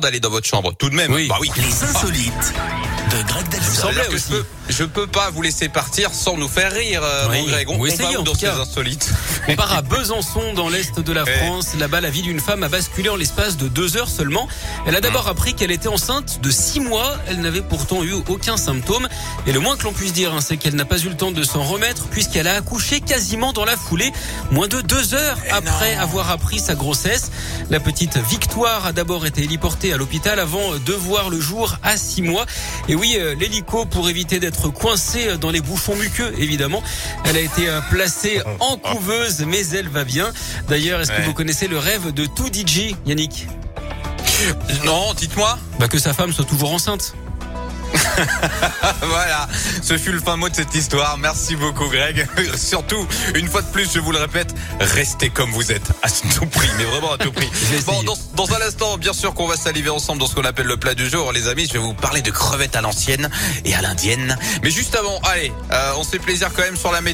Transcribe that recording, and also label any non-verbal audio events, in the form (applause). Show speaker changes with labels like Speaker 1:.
Speaker 1: d'aller dans votre chambre. Tout de même.
Speaker 2: Oui.
Speaker 1: Bah oui.
Speaker 3: Les insolites de Greg
Speaker 1: que
Speaker 2: aussi.
Speaker 1: je peux, je peux pas vous laisser partir sans nous faire rire, euh,
Speaker 2: Oui,
Speaker 1: mon Greg. On,
Speaker 2: ou
Speaker 1: on va
Speaker 2: en
Speaker 1: dans
Speaker 2: tout
Speaker 1: ces
Speaker 2: cas.
Speaker 1: insolites. (laughs)
Speaker 2: On part à Besançon, dans l'est de la
Speaker 1: Ouais.
Speaker 2: France. Là-bas, la vie d'une femme a basculé en l'espace de deux heures seulement. Elle a d'abord appris qu'elle était enceinte de six mois. Elle n'avait pourtant eu aucun symptôme. Et le moins que l'on puisse dire, hein, c'est qu'elle n'a pas eu le temps de s'en remettre, puisqu'elle a accouché quasiment dans la foulée, moins de deux heures après avoir appris sa grossesse. La petite Victoire a d'abord été héliportée à l'hôpital avant de voir le jour à six mois. Et oui, euh, l'hélico, pour éviter d'être coincée dans les bouchons muqueux, évidemment, elle a été euh, placée en couveuse, mais elle va bien. D'ailleurs, est-ce que vous connaissez le rêve de tout DJ, Yannick?
Speaker 1: Non, dites-moi.
Speaker 2: Bah que sa femme soit toujours enceinte. (laughs)
Speaker 1: Voilà, ce fut le fin mot de cette histoire. Merci beaucoup, Greg. (laughs) Surtout, une fois de plus, je vous le répète, restez comme vous êtes, à tout prix, mais vraiment à tout prix. (laughs) Bon, dans un instant, bien sûr qu'on va saliver ensemble dans ce qu'on appelle le plat du jour, les amis. Je vais vous parler de crevettes à l'ancienne et à l'indienne. Mais juste avant, allez, euh, on se fait plaisir quand même sur la météo.